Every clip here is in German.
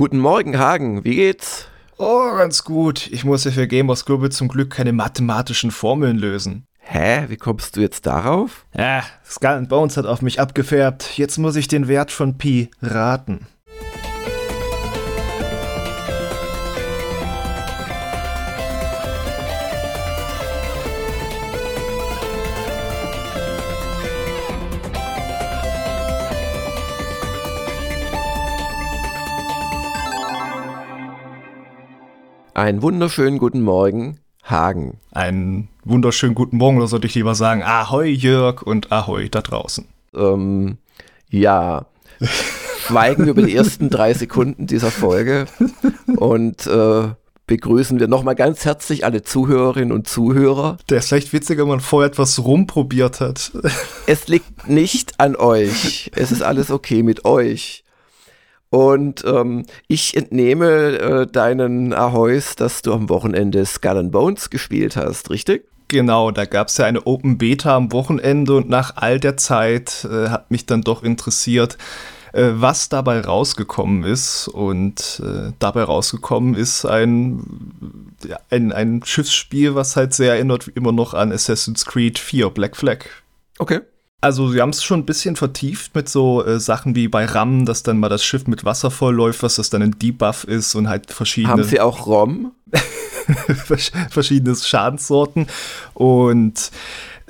Guten Morgen, Hagen. Wie geht's? Oh, ganz gut. Ich muss ja für Gamers Global zum Glück keine mathematischen Formeln lösen. Hä? Wie kommst du jetzt darauf? Ja, Skull Bones hat auf mich abgefärbt. Jetzt muss ich den Wert von Pi raten. Einen wunderschönen guten Morgen, Hagen. Einen wunderschönen guten Morgen, oder sollte ich lieber sagen, Ahoi Jörg und Ahoi da draußen. Ähm, ja. Schweigen über die ersten drei Sekunden dieser Folge und äh, begrüßen wir nochmal ganz herzlich alle Zuhörerinnen und Zuhörer. Der ist vielleicht witziger, wenn man vorher etwas rumprobiert hat. Es liegt nicht an euch. Es ist alles okay mit euch. Und ähm, ich entnehme äh, deinen Ahoys, dass du am Wochenende Skull and Bones gespielt hast, richtig? Genau, da gab es ja eine Open Beta am Wochenende und nach all der Zeit äh, hat mich dann doch interessiert, äh, was dabei rausgekommen ist. Und äh, dabei rausgekommen ist ein, ja, ein, ein Schiffsspiel, was halt sehr erinnert immer noch an Assassin's Creed 4 Black Flag. Okay. Also sie haben es schon ein bisschen vertieft mit so äh, Sachen wie bei RAM, dass dann mal das Schiff mit Wasser vollläuft, was das dann ein Debuff ist und halt verschiedene. Haben sie auch ROM? verschiedene Schadenssorten. Und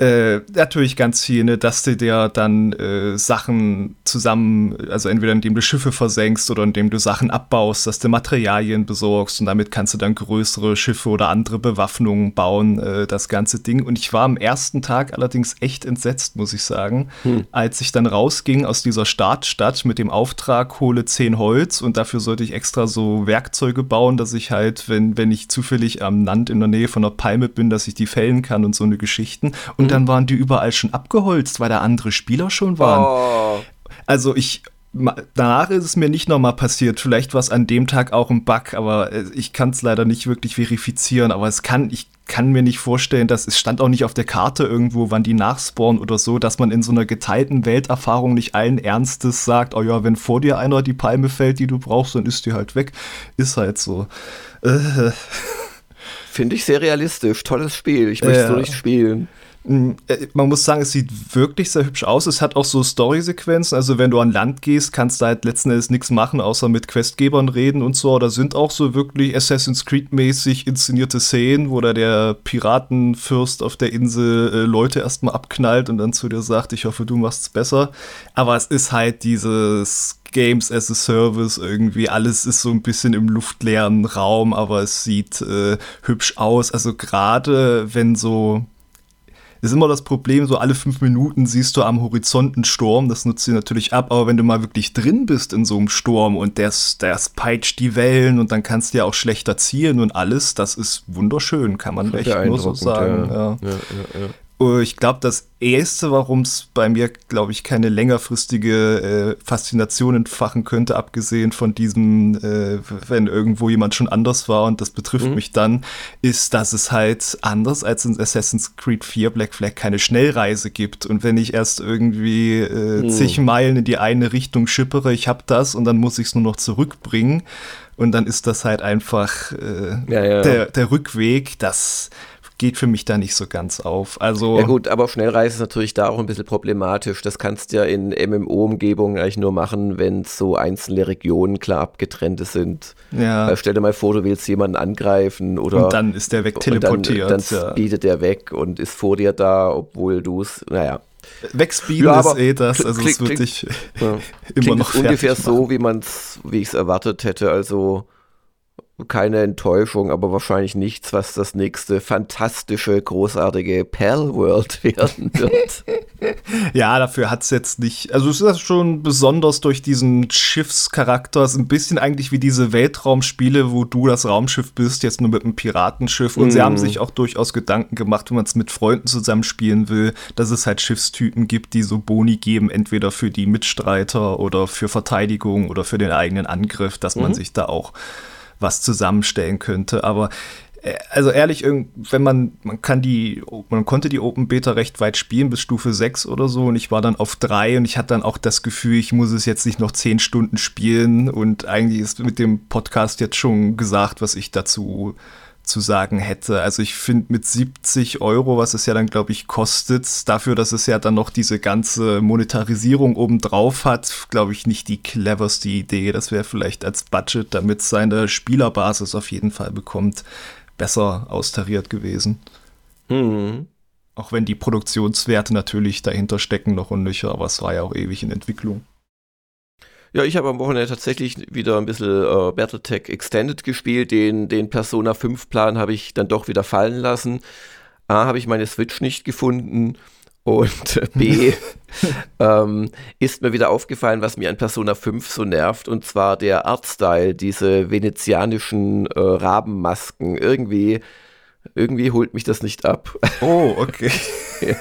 äh, natürlich ganz viel, ne, dass du dir dann äh, Sachen zusammen, also entweder indem du Schiffe versenkst oder indem du Sachen abbaust, dass du Materialien besorgst und damit kannst du dann größere Schiffe oder andere Bewaffnungen bauen, äh, das ganze Ding. Und ich war am ersten Tag allerdings echt entsetzt, muss ich sagen, hm. als ich dann rausging aus dieser Startstadt mit dem Auftrag, hole 10 Holz und dafür sollte ich extra so Werkzeuge bauen, dass ich halt, wenn, wenn ich zufällig am Land in der Nähe von einer Palme bin, dass ich die fällen kann und so eine Geschichten. Und dann waren die überall schon abgeholzt, weil da andere Spieler schon waren. Oh. Also ich danach ist es mir nicht nochmal passiert. Vielleicht war es an dem Tag auch ein Bug, aber äh, ich kann es leider nicht wirklich verifizieren. Aber es kann, ich kann mir nicht vorstellen, dass es stand auch nicht auf der Karte irgendwo, wann die nachspawnen oder so, dass man in so einer geteilten Welterfahrung nicht allen Ernstes sagt, oh ja, wenn vor dir einer die Palme fällt, die du brauchst, dann ist die halt weg. Ist halt so. Äh. Finde ich sehr realistisch. Tolles Spiel. Ich möchte ja. so nicht spielen. Mm, äh, man muss sagen, es sieht wirklich sehr hübsch aus. Es hat auch so Story-Sequenzen. Also, wenn du an Land gehst, kannst du halt letzten Endes nichts machen, außer mit Questgebern reden und so. Da sind auch so wirklich Assassin's Creed-mäßig inszenierte Szenen, wo da der Piratenfürst auf der Insel äh, Leute erstmal abknallt und dann zu dir sagt: Ich hoffe, du machst es besser. Aber es ist halt dieses Games as a Service irgendwie. Alles ist so ein bisschen im luftleeren Raum, aber es sieht äh, hübsch aus. Also, gerade wenn so ist immer das Problem, so alle fünf Minuten siehst du am Horizont einen Sturm, das nutzt sie natürlich ab, aber wenn du mal wirklich drin bist in so einem Sturm und der, der peitscht die Wellen und dann kannst du ja auch schlechter zielen und alles, das ist wunderschön, kann man echt nur so sagen. Ja. Ja, ja, ich glaube, das Erste, warum es bei mir, glaube ich, keine längerfristige äh, Faszination entfachen könnte, abgesehen von diesem, äh, wenn irgendwo jemand schon anders war und das betrifft mhm. mich dann, ist, dass es halt anders als in Assassin's Creed 4 Black Flag keine Schnellreise gibt. Und wenn ich erst irgendwie äh, mhm. zig Meilen in die eine Richtung schippere, ich habe das und dann muss ich es nur noch zurückbringen. Und dann ist das halt einfach äh, ja, ja. Der, der Rückweg, das geht für mich da nicht so ganz auf. Also ja gut, aber Schnellreise ist natürlich da auch ein bisschen problematisch. Das kannst du ja in MMO-Umgebungen eigentlich nur machen, wenn so einzelne Regionen klar abgetrennte sind. Ja. Stell dir mal vor, du willst jemanden angreifen oder und dann ist der weg teleportiert. Dann, dann ja. speedet der weg und ist vor dir da, obwohl du es, naja. Wegspeeden ja, ist eh das, also es wird dich ja. immer noch ungefähr machen. so, wie man es, wie ich es erwartet hätte, also keine Enttäuschung, aber wahrscheinlich nichts, was das nächste fantastische, großartige Pal World werden wird. ja, dafür hat es jetzt nicht. Also, es ist schon besonders durch diesen Schiffscharakter. Es ist ein bisschen eigentlich wie diese Weltraumspiele, wo du das Raumschiff bist, jetzt nur mit einem Piratenschiff. Und mm. sie haben sich auch durchaus Gedanken gemacht, wenn man es mit Freunden zusammenspielen will, dass es halt Schiffstypen gibt, die so Boni geben, entweder für die Mitstreiter oder für Verteidigung oder für den eigenen Angriff, dass man mm. sich da auch was zusammenstellen könnte. Aber Äh, also ehrlich, wenn man, man kann die, man konnte die Open Beta recht weit spielen, bis Stufe 6 oder so, und ich war dann auf 3 und ich hatte dann auch das Gefühl, ich muss es jetzt nicht noch 10 Stunden spielen und eigentlich ist mit dem Podcast jetzt schon gesagt, was ich dazu zu sagen hätte. Also ich finde mit 70 Euro, was es ja dann, glaube ich, kostet, dafür, dass es ja dann noch diese ganze Monetarisierung obendrauf hat, glaube ich, nicht die cleverste Idee. Das wäre vielleicht als Budget, damit seine Spielerbasis auf jeden Fall bekommt, besser austariert gewesen. Mhm. Auch wenn die Produktionswerte natürlich dahinter stecken noch und nöcher, aber es war ja auch ewig in Entwicklung. Ja, ich habe am Wochenende tatsächlich wieder ein bisschen äh, Battletech Extended gespielt. Den, den Persona 5 Plan habe ich dann doch wieder fallen lassen. A, habe ich meine Switch nicht gefunden. Und B, ähm, ist mir wieder aufgefallen, was mir an Persona 5 so nervt, und zwar der Artstyle, diese venezianischen äh, Rabenmasken. Irgendwie, irgendwie holt mich das nicht ab. Oh, okay. ja.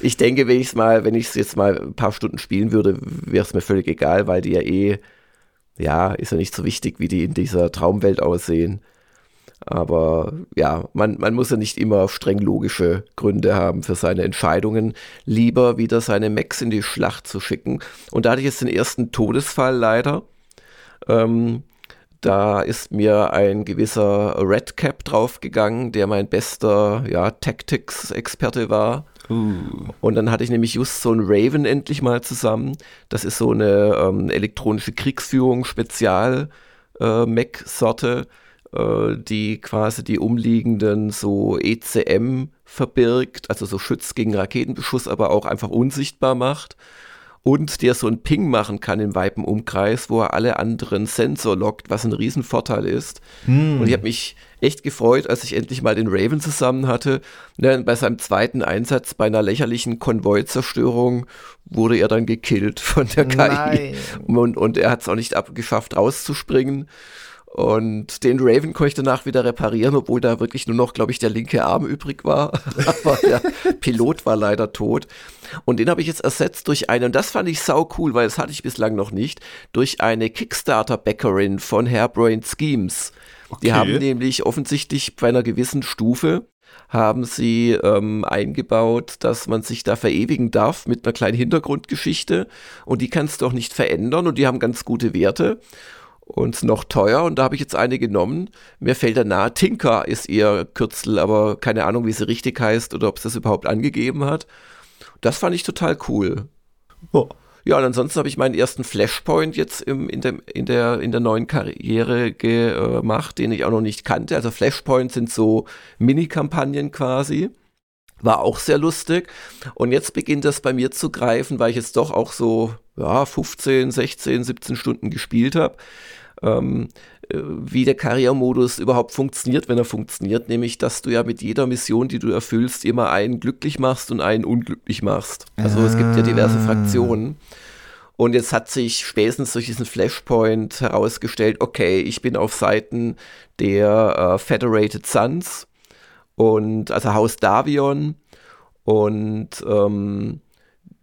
Ich denke, wenn ich es mal, wenn ich es jetzt mal ein paar Stunden spielen würde, wäre es mir völlig egal, weil die ja eh, ja, ist ja nicht so wichtig, wie die in dieser Traumwelt aussehen. Aber ja, man, man muss ja nicht immer streng logische Gründe haben für seine Entscheidungen. Lieber wieder seine Max in die Schlacht zu schicken. Und da hatte ich jetzt den ersten Todesfall leider. Ähm, da ist mir ein gewisser Redcap draufgegangen, der mein bester ja, Tactics-Experte war. Und dann hatte ich nämlich just so ein Raven endlich mal zusammen. Das ist so eine ähm, elektronische Kriegsführung Spezial-Mac-Sorte, äh, äh, die quasi die umliegenden so ECM verbirgt, also so Schutz gegen Raketenbeschuss, aber auch einfach unsichtbar macht und der so einen Ping machen kann im weiten Umkreis, wo er alle anderen Sensor lockt, was ein Riesenvorteil ist. Hm. Und ich habe mich echt gefreut, als ich endlich mal den Raven zusammen hatte. Ne, bei seinem zweiten Einsatz bei einer lächerlichen Konvoizerstörung wurde er dann gekillt von der KI. Und, und er hat es auch nicht abgeschafft, rauszuspringen. Und den Raven konnte ich danach wieder reparieren, obwohl da wirklich nur noch, glaube ich, der linke Arm übrig war. Aber der Pilot war leider tot. Und den habe ich jetzt ersetzt durch einen, und das fand ich sau cool, weil das hatte ich bislang noch nicht, durch eine Kickstarter-Backerin von Hairbrain Schemes. Okay. Die haben nämlich offensichtlich bei einer gewissen Stufe haben sie ähm, eingebaut, dass man sich da verewigen darf mit einer kleinen Hintergrundgeschichte und die kannst du auch nicht verändern und die haben ganz gute Werte und noch teuer und da habe ich jetzt eine genommen. Mir fällt da nahe, Tinker ist ihr Kürzel, aber keine Ahnung, wie sie richtig heißt oder ob es das überhaupt angegeben hat. Das fand ich total cool. Oh. Ja, und ansonsten habe ich meinen ersten Flashpoint jetzt im, in, dem, in, der, in der neuen Karriere gemacht, den ich auch noch nicht kannte. Also Flashpoints sind so Mini-Kampagnen quasi. War auch sehr lustig. Und jetzt beginnt das bei mir zu greifen, weil ich jetzt doch auch so ja, 15, 16, 17 Stunden gespielt habe ähm, äh, wie der Karrieremodus überhaupt funktioniert, wenn er funktioniert, nämlich dass du ja mit jeder Mission, die du erfüllst, immer einen glücklich machst und einen unglücklich machst. Also ah. es gibt ja diverse Fraktionen. Und jetzt hat sich spätestens durch diesen Flashpoint herausgestellt, okay, ich bin auf Seiten der äh, Federated Suns und also Haus Davion und ähm,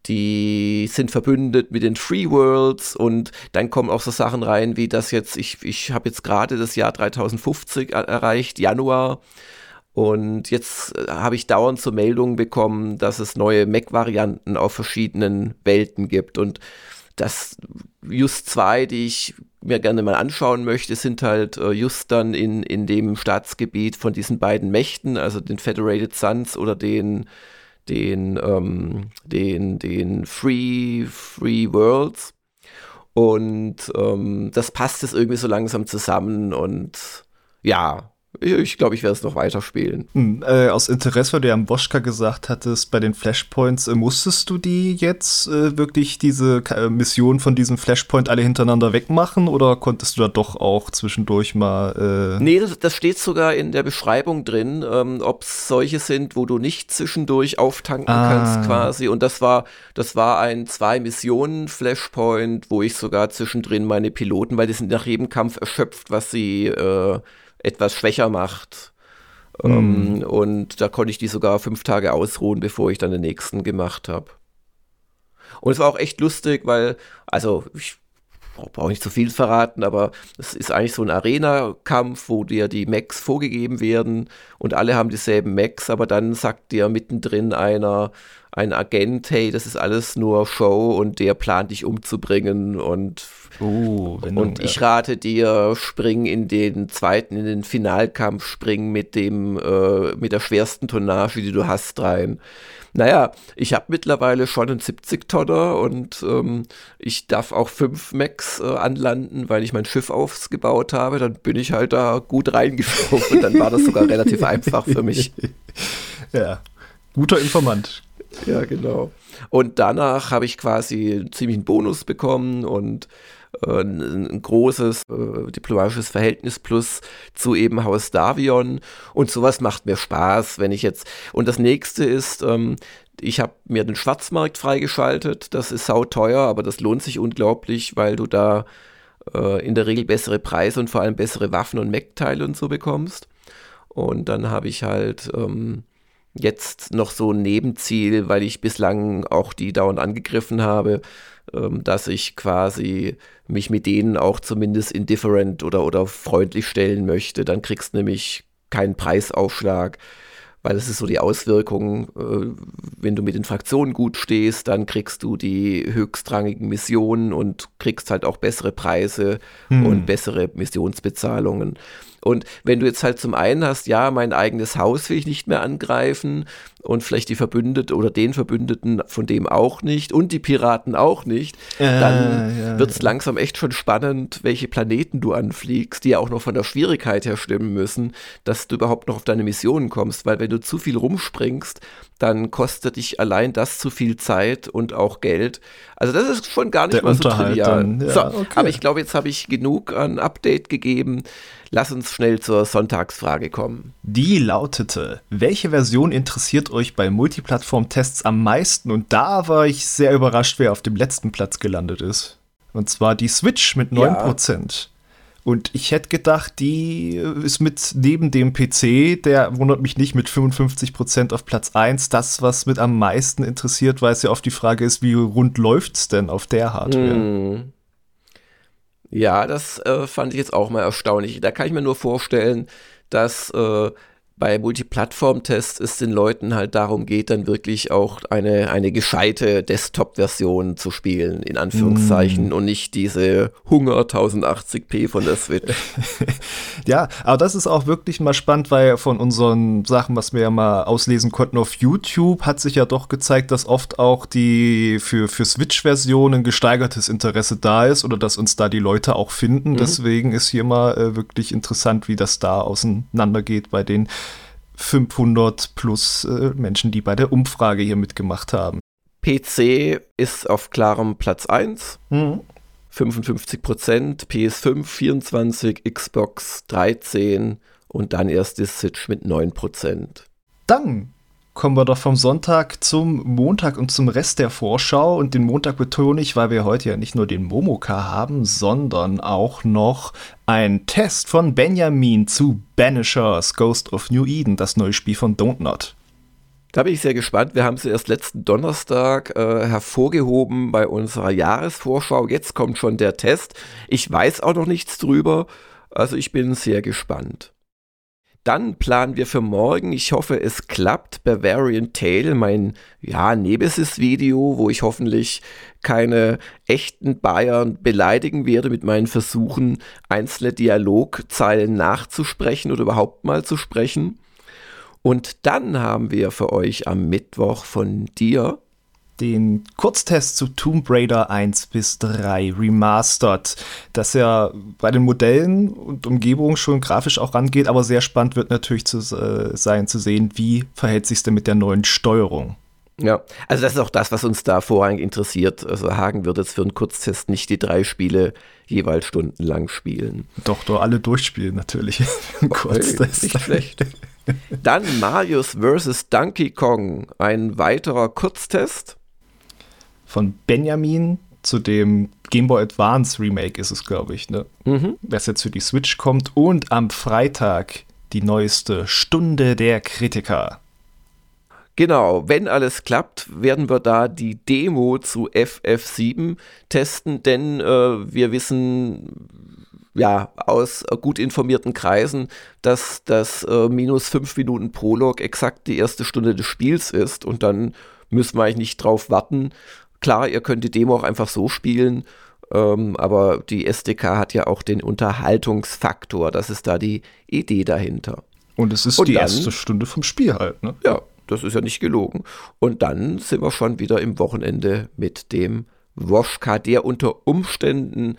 die sind verbündet mit den Free Worlds und dann kommen auch so Sachen rein, wie das jetzt, ich, ich habe jetzt gerade das Jahr 3050 erreicht, Januar. Und jetzt äh, habe ich dauernd so Meldungen bekommen, dass es neue Mac-Varianten auf verschiedenen Welten gibt. Und das just zwei, die ich mir gerne mal anschauen möchte, sind halt äh, just dann in, in dem Staatsgebiet von diesen beiden Mächten, also den Federated Suns oder den den, ähm, den, den Free, Free Worlds. Und ähm, das passt jetzt irgendwie so langsam zusammen und ja, ich glaube, ich werde es noch weiterspielen. Hm, äh, aus Interesse, weil du ja am Woschka gesagt hattest, bei den Flashpoints, äh, musstest du die jetzt äh, wirklich diese äh, Mission von diesem Flashpoint alle hintereinander wegmachen oder konntest du da doch auch zwischendurch mal. Äh nee, das, das, steht sogar in der Beschreibung drin, ähm, ob es solche sind, wo du nicht zwischendurch auftanken ah. kannst quasi. Und das war, das war ein Zwei-Missionen-Flashpoint, wo ich sogar zwischendrin meine Piloten, weil die sind nach jedem Kampf erschöpft, was sie äh, etwas schwächer macht. Mhm. Ähm, und da konnte ich die sogar fünf Tage ausruhen, bevor ich dann den nächsten gemacht habe. Und es war auch echt lustig, weil, also ich brauche nicht zu viel verraten, aber es ist eigentlich so ein Arena-Kampf, wo dir die Macs vorgegeben werden und alle haben dieselben Macs, aber dann sagt dir mittendrin einer, ein Agent, hey, das ist alles nur Show und der plant dich umzubringen und, oh, wenn und ich rate dir, spring in den zweiten, in den Finalkampf, spring mit dem, äh, mit der schwersten Tonnage, die du hast, rein. Naja, ich habe mittlerweile schon einen 70-Tonner und ähm, ich darf auch fünf Macs äh, anlanden, weil ich mein Schiff aufgebaut habe. Dann bin ich halt da gut reingesprungen und dann war das sogar relativ einfach für mich. Ja, guter Informant. Ja, genau. Und danach habe ich quasi ziemlich einen Bonus bekommen und äh, ein, großes äh, diplomatisches Verhältnis plus zu eben Haus Davion. Und sowas macht mir Spaß, wenn ich jetzt und das nächste ist, ähm, ich habe mir den Schwarzmarkt freigeschaltet, das ist sauteuer, aber das lohnt sich unglaublich, weil du da äh, in der Regel bessere Preise und vor allem bessere Waffen und Mech-Teile und so bekommst. Und dann habe ich halt ähm, jetzt noch so ein Nebenziel, weil ich bislang auch die dauernd angegriffen habe, dass ich quasi mich mit denen auch zumindest indifferent oder, oder freundlich stellen möchte. Dann kriegst du nämlich keinen Preisaufschlag, weil es ist so die Auswirkung, äh, wenn du mit den Fraktionen gut stehst, dann kriegst du die höchstrangigen Missionen und kriegst halt auch bessere Preise hm. und bessere Missionsbezahlungen. Und wenn du jetzt halt zum einen hast, ja, mein eigenes Haus will ich nicht mehr angreifen und vielleicht die Verbündete oder den Verbündeten von dem auch nicht und die Piraten auch nicht, äh, dann ja, wird es ja. langsam echt schon spannend, welche Planeten du anfliegst, die ja auch noch von der Schwierigkeit her stimmen müssen, dass du überhaupt noch auf deine Missionen kommst, weil wenn du zu viel rumspringst, dann kostet dich allein das zu viel Zeit und auch Geld. Also das ist schon gar nicht Der mal so trivial. Dann, ja, so, okay. Aber ich glaube, jetzt habe ich genug an Update gegeben. Lass uns schnell zur Sonntagsfrage kommen. Die lautete, welche Version interessiert euch bei Multiplattform-Tests am meisten? Und da war ich sehr überrascht, wer auf dem letzten Platz gelandet ist. Und zwar die Switch mit 9%. Ja. Und ich hätte gedacht, die ist mit neben dem PC, der wundert mich nicht, mit 55% auf Platz 1, das, was mit am meisten interessiert, weil es ja oft die Frage ist, wie rund läuft es denn auf der Hardware? Hm. Ja, das äh, fand ich jetzt auch mal erstaunlich. Da kann ich mir nur vorstellen, dass äh, bei Multiplattform-Tests es den Leuten halt darum geht, dann wirklich auch eine, eine gescheite Desktop-Version zu spielen, in Anführungszeichen, mm. und nicht diese Hunger 1080p von der Switch. ja, aber das ist auch wirklich mal spannend, weil von unseren Sachen, was wir ja mal auslesen konnten auf YouTube, hat sich ja doch gezeigt, dass oft auch die für, für Switch-Versionen gesteigertes Interesse da ist oder dass uns da die Leute auch finden. Mhm. Deswegen ist hier mal äh, wirklich interessant, wie das da auseinandergeht bei den 500 plus äh, Menschen, die bei der Umfrage hier mitgemacht haben. PC ist auf klarem Platz 1. Mhm. 55 Prozent, PS5 24, Xbox 13 und dann erst die Switch mit 9 Prozent. Dann kommen wir doch vom Sonntag zum Montag und zum Rest der Vorschau. Und den Montag betone ich, weil wir heute ja nicht nur den Momoka haben, sondern auch noch ein Test von Benjamin zu Banishers Ghost of New Eden, das neue Spiel von Don't Not. Da bin ich sehr gespannt. Wir haben es erst letzten Donnerstag äh, hervorgehoben bei unserer Jahresvorschau. Jetzt kommt schon der Test. Ich weiß auch noch nichts drüber. Also ich bin sehr gespannt. Dann planen wir für morgen, ich hoffe es klappt, Bavarian Tale, mein ja, Nemesis-Video, wo ich hoffentlich keine echten Bayern beleidigen werde mit meinen Versuchen, einzelne Dialogzeilen nachzusprechen oder überhaupt mal zu sprechen. Und dann haben wir für euch am Mittwoch von dir den Kurztest zu Tomb Raider 1 bis 3 Remastered, das ja bei den Modellen und Umgebungen schon grafisch auch rangeht, aber sehr spannend wird natürlich zu äh, sein zu sehen, wie verhält sich denn mit der neuen Steuerung. Ja, also das ist auch das, was uns da vorrangig interessiert. Also Hagen wird jetzt für einen Kurztest nicht die drei Spiele jeweils stundenlang spielen. Doch, doch, alle durchspielen natürlich. Kurztest. Nicht schlecht. Dann Marius vs. Donkey Kong, ein weiterer Kurztest von Benjamin zu dem Game Boy Advance Remake ist es, glaube ich, ne? Mhm. Was jetzt für die Switch kommt. Und am Freitag die neueste Stunde der Kritiker. Genau, wenn alles klappt, werden wir da die Demo zu FF7 testen, denn äh, wir wissen ja aus gut informierten Kreisen, dass das äh, minus fünf Minuten Prolog exakt die erste Stunde des Spiels ist und dann müssen wir eigentlich nicht drauf warten. Klar, ihr könnt die Demo auch einfach so spielen, ähm, aber die SDK hat ja auch den Unterhaltungsfaktor. Das ist da die Idee dahinter. Und es ist und die dann, erste Stunde vom Spiel halt, ne? Ja, das ist ja nicht gelogen. Und dann sind wir schon wieder im Wochenende mit dem Woschka, der unter Umständen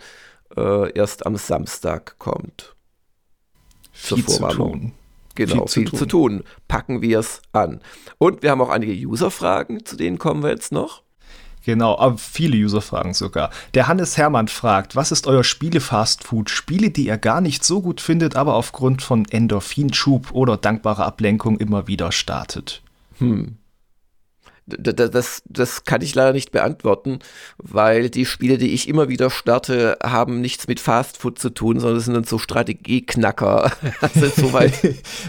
äh, erst am Samstag kommt. Viel zu tun. Genau, viel, viel zu, tun. zu tun. Packen wir es an. Und wir haben auch einige User-Fragen, zu denen kommen wir jetzt noch. Genau, aber viele User-Fragen sogar. Der Hannes Hermann fragt, was ist euer Spiele-Fastfood? Spiele, die ihr gar nicht so gut findet, aber aufgrund von Endorphinschub oder dankbarer Ablenkung immer wieder startet. Hm das, das kann ich leider nicht beantworten, weil die Spiele, die ich immer wieder starte, haben nichts mit Fast Food zu tun, sondern sind dann so Strategieknacker. also soweit.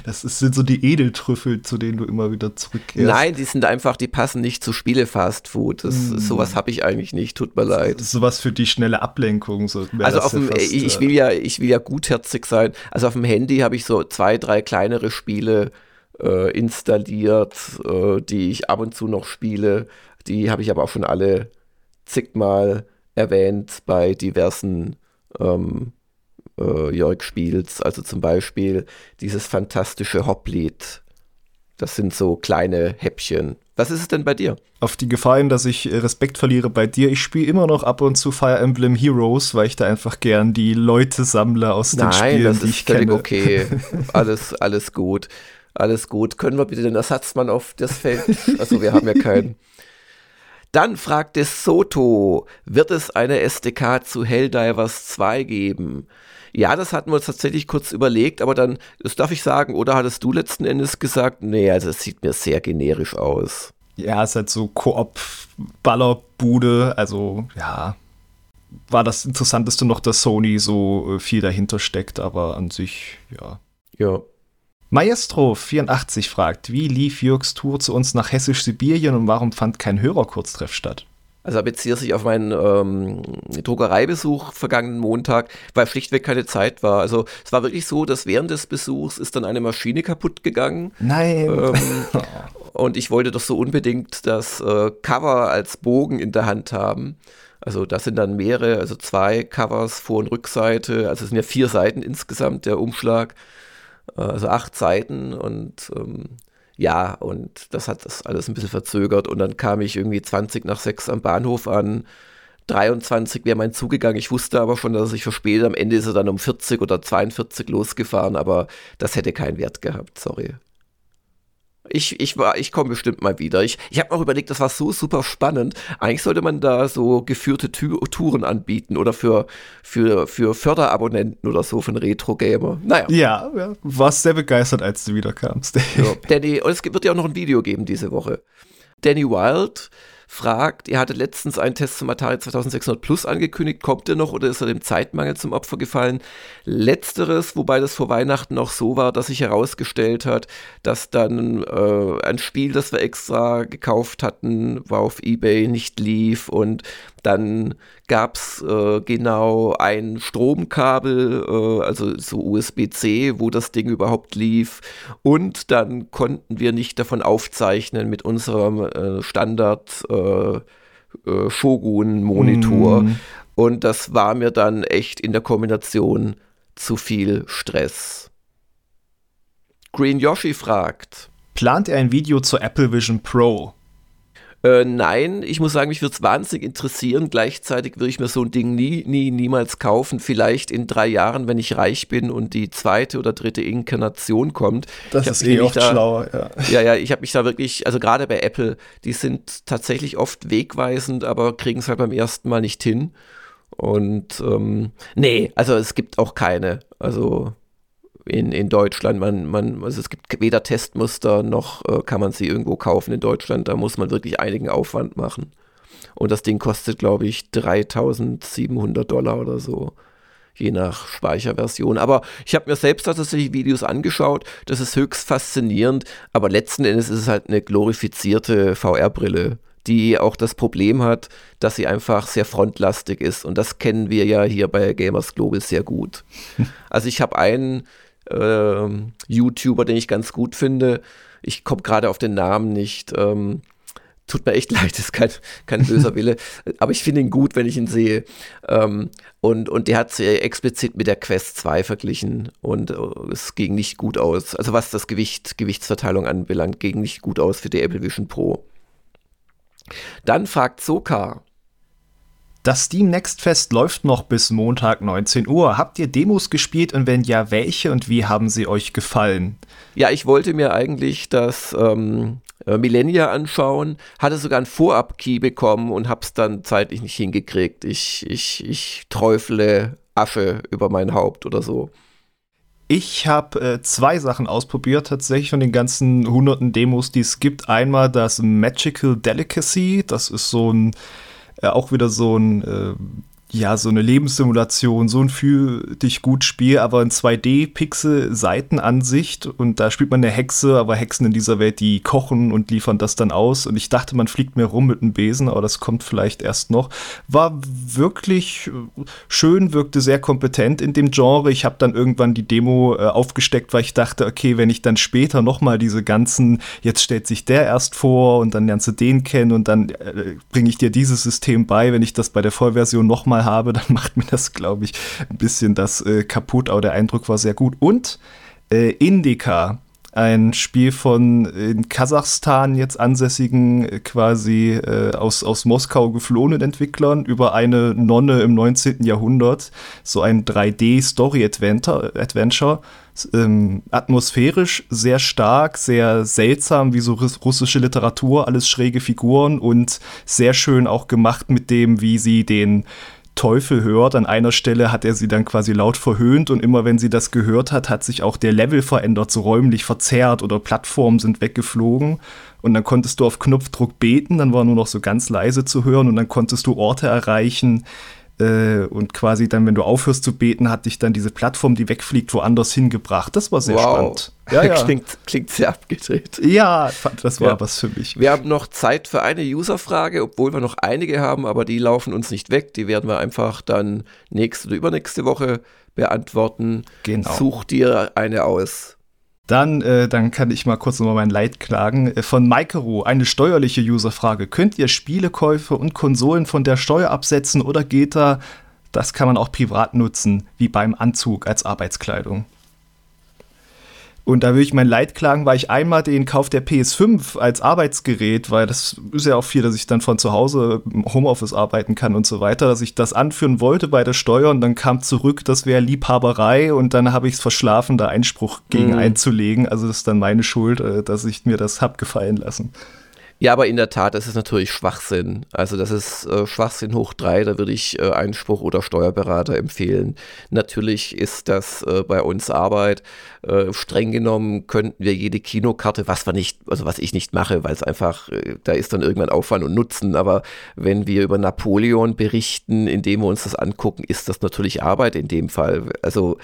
das sind so die Edeltrüffel, zu denen du immer wieder zurückkehrst. Nein, die sind einfach, die passen nicht zu Spiele Fast Food. Das, mm. Sowas habe ich eigentlich nicht, tut mir leid. Sowas für die schnelle Ablenkung. So also auf dem, fast, ich, ich, will ja, ich will ja gutherzig sein. Also auf dem Handy habe ich so zwei, drei kleinere Spiele äh, installiert, äh, die ich ab und zu noch spiele. Die habe ich aber auch schon alle zigmal erwähnt bei diversen ähm, äh, Jörg-Spiels. Also zum Beispiel dieses fantastische Hoplied. Das sind so kleine Häppchen. Was ist es denn bei dir? Auf die Gefahr hin, dass ich Respekt verliere bei dir, ich spiele immer noch ab und zu Fire Emblem Heroes, weil ich da einfach gern die Leute sammle aus Nein, den Spielen, die ich kenne. okay. alles, alles gut. Alles gut. Können wir bitte den Ersatzmann auf das Feld? Also wir haben ja keinen. Dann fragt es Soto, wird es eine SDK zu Helldivers 2 geben? Ja, das hatten wir uns tatsächlich kurz überlegt, aber dann, das darf ich sagen, oder hattest du letzten Endes gesagt, nee, also es sieht mir sehr generisch aus. Ja, es ist halt so Koop-Ballerbude, also ja, war das Interessanteste noch, dass Sony so äh, viel dahinter steckt, aber an sich, ja. Ja, Maestro84 fragt, wie lief Jürgs Tour zu uns nach Hessisch-Sibirien und warum fand kein Hörerkurztreff statt? Also er bezieht sich auf meinen ähm, Druckereibesuch vergangenen Montag, weil schlichtweg keine Zeit war. Also es war wirklich so, dass während des Besuchs ist dann eine Maschine kaputt gegangen. Nein. Ähm, und ich wollte doch so unbedingt das äh, Cover als Bogen in der Hand haben. Also das sind dann mehrere, also zwei Covers, Vor- und Rückseite. Also es sind ja vier Seiten insgesamt der Umschlag. Äh, also acht Seiten und ähm, ja, und das hat das alles ein bisschen verzögert und dann kam ich irgendwie 20 nach 6 am Bahnhof an. 23 wäre mein Zug gegangen. Ich wusste aber schon, dass ich verspätet. Am Ende ist er dann um 40 oder 42 losgefahren, aber das hätte keinen Wert gehabt, sorry. Ich, ich, ich komme bestimmt mal wieder. Ich, ich habe auch überlegt, das war so super spannend. Eigentlich sollte man da so geführte Tü Touren anbieten oder für, für, für Förderabonnenten oder so von Retro-Gamer. Naja. Ja, ja, warst sehr begeistert, als du wiederkamst. Ja, Danny, und es wird ja auch noch ein Video geben diese Woche. Danny Wild fragt, ihr hattet letztens einen Test zum Atari 2600 Plus angekündigt, kommt der noch oder ist er dem Zeitmangel zum Opfer gefallen? Letzteres, wobei das vor Weihnachten noch so war, dass sich herausgestellt hat, dass dann äh, ein Spiel, das wir extra gekauft hatten, war auf eBay nicht lief und dann gab es äh, genau ein Stromkabel, äh, also so USB-C, wo das Ding überhaupt lief. Und dann konnten wir nicht davon aufzeichnen mit unserem äh, Standard äh, äh, Shogun-Monitor. Mm. Und das war mir dann echt in der Kombination zu viel Stress. Green Yoshi fragt. Plant er ein Video zur Apple Vision Pro? Äh, nein, ich muss sagen, mich würde es wahnsinnig interessieren. Gleichzeitig würde ich mir so ein Ding nie, nie, niemals kaufen. Vielleicht in drei Jahren, wenn ich reich bin und die zweite oder dritte Inkarnation kommt. Das ist eh oft da, schlauer, ja. Ja, ja, ich habe mich da wirklich, also gerade bei Apple, die sind tatsächlich oft wegweisend, aber kriegen es halt beim ersten Mal nicht hin. Und ähm, nee, also es gibt auch keine. Also in, in Deutschland. Man, man, also es gibt weder Testmuster noch äh, kann man sie irgendwo kaufen in Deutschland. Da muss man wirklich einigen Aufwand machen. Und das Ding kostet, glaube ich, 3700 Dollar oder so. je nach Speicherversion. Aber ich habe mir selbst tatsächlich Videos angeschaut, das ist höchst faszinierend, aber letzten Endes ist es halt eine glorifizierte VR-Brille die auch das Problem hat, dass sie einfach sehr frontlastig ist. Und das kennen wir ja hier bei Gamers Global sehr gut. Also ich habe einen äh, YouTuber, den ich ganz gut finde. Ich komme gerade auf den Namen nicht. Ähm, tut mir echt leid, ist kein, kein böser Wille, aber ich finde ihn gut, wenn ich ihn sehe. Ähm, und, und der hat sie explizit mit der Quest 2 verglichen und uh, es ging nicht gut aus. Also was das Gewicht, Gewichtsverteilung anbelangt, ging nicht gut aus für die Apple Vision Pro. Dann fragt Soka, das Steam Next Fest läuft noch bis Montag 19 Uhr. Habt ihr Demos gespielt und wenn ja, welche und wie haben sie euch gefallen? Ja, ich wollte mir eigentlich das ähm, äh, Millennia anschauen, hatte sogar einen Vorab-Key bekommen und hab's dann zeitlich nicht hingekriegt. Ich, ich, ich träufle Asche über mein Haupt oder so. Ich habe äh, zwei Sachen ausprobiert, tatsächlich von den ganzen hunderten Demos, die es gibt. Einmal das Magical Delicacy, das ist so ein auch wieder so ein äh, ja, so eine Lebenssimulation, so ein fühl dich gut Spiel, aber in 2D-Pixel-Seitenansicht und da spielt man eine Hexe, aber Hexen in dieser Welt, die kochen und liefern das dann aus und ich dachte, man fliegt mehr rum mit einem Besen, aber das kommt vielleicht erst noch. War wirklich schön, wirkte sehr kompetent in dem Genre. Ich habe dann irgendwann die Demo äh, aufgesteckt, weil ich dachte, okay, wenn ich dann später noch mal diese ganzen, jetzt stellt sich der erst vor und dann lernst du den kennen und dann äh, bringe ich dir dieses System bei, wenn ich das bei der Vollversion noch mal habe, dann macht mir das, glaube ich, ein bisschen das äh, kaputt, aber der Eindruck war sehr gut. Und äh, Indica, ein Spiel von in Kasachstan jetzt ansässigen, äh, quasi äh, aus, aus Moskau geflohenen Entwicklern über eine Nonne im 19. Jahrhundert. So ein 3D-Story-Adventure. Ähm, atmosphärisch sehr stark, sehr seltsam, wie so russische Literatur, alles schräge Figuren und sehr schön auch gemacht mit dem, wie sie den Teufel hört. An einer Stelle hat er sie dann quasi laut verhöhnt und immer wenn sie das gehört hat, hat sich auch der Level verändert, so räumlich verzerrt oder Plattformen sind weggeflogen. Und dann konntest du auf Knopfdruck beten, dann war nur noch so ganz leise zu hören und dann konntest du Orte erreichen, äh, und quasi dann, wenn du aufhörst zu beten, hat dich dann diese Plattform, die wegfliegt, woanders hingebracht. Das war sehr wow. spannend. Ja, ja. klingt, klingt sehr abgedreht. Ja, das war ja. was für mich. Wir haben noch Zeit für eine Userfrage, obwohl wir noch einige haben, aber die laufen uns nicht weg. Die werden wir einfach dann nächste oder übernächste Woche beantworten. Genau. Such dir eine aus. Dann, äh, dann kann ich mal kurz nochmal mein Leid klagen. Äh, von Maikero, eine steuerliche Userfrage. Könnt ihr Spielekäufe und Konsolen von der Steuer absetzen oder geht da, das kann man auch privat nutzen, wie beim Anzug als Arbeitskleidung? Und da will ich mein Leid klagen, weil ich einmal den Kauf der PS5 als Arbeitsgerät, weil das ist ja auch viel, dass ich dann von zu Hause im Homeoffice arbeiten kann und so weiter, dass ich das anführen wollte bei der Steuer und dann kam zurück, das wäre Liebhaberei und dann habe ich es verschlafen, da Einspruch gegen mhm. einzulegen. Also das ist dann meine Schuld, äh, dass ich mir das hab gefallen lassen. Ja, aber in der Tat, das ist natürlich Schwachsinn. Also das ist äh, Schwachsinn hoch drei, da würde ich äh, Einspruch oder Steuerberater empfehlen. Natürlich ist das äh, bei uns Arbeit. Äh, streng genommen könnten wir jede Kinokarte, was wir nicht, also was ich nicht mache, weil es einfach, äh, da ist dann irgendwann Aufwand und Nutzen. Aber wenn wir über Napoleon berichten, indem wir uns das angucken, ist das natürlich Arbeit in dem Fall. Also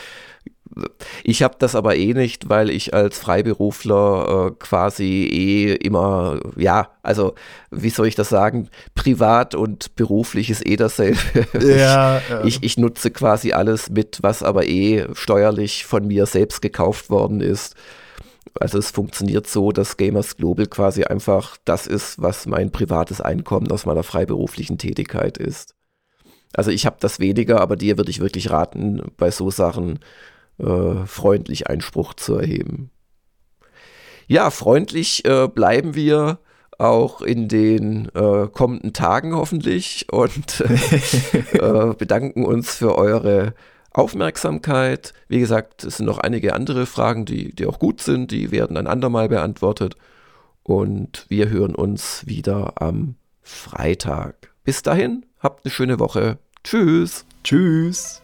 ich habe das aber eh nicht, weil ich als Freiberufler äh, quasi eh immer, ja, also wie soll ich das sagen, privat und beruflich ist eh dasselbe. Ja, ich, ja. ich, ich nutze quasi alles mit, was aber eh steuerlich von mir selbst gekauft worden ist. Also es funktioniert so, dass Gamers Global quasi einfach das ist, was mein privates Einkommen aus meiner freiberuflichen Tätigkeit ist. Also ich habe das weniger, aber dir würde ich wirklich raten, bei so Sachen äh, freundlich Einspruch zu erheben. Ja, freundlich äh, bleiben wir auch in den äh, kommenden Tagen hoffentlich und äh, bedanken uns für eure Aufmerksamkeit. Wie gesagt, es sind noch einige andere Fragen, die, die auch gut sind, die werden ein andermal beantwortet. Und wir hören uns wieder am Freitag. Bis dahin, habt eine schöne Woche. Tschüss. Tschüss.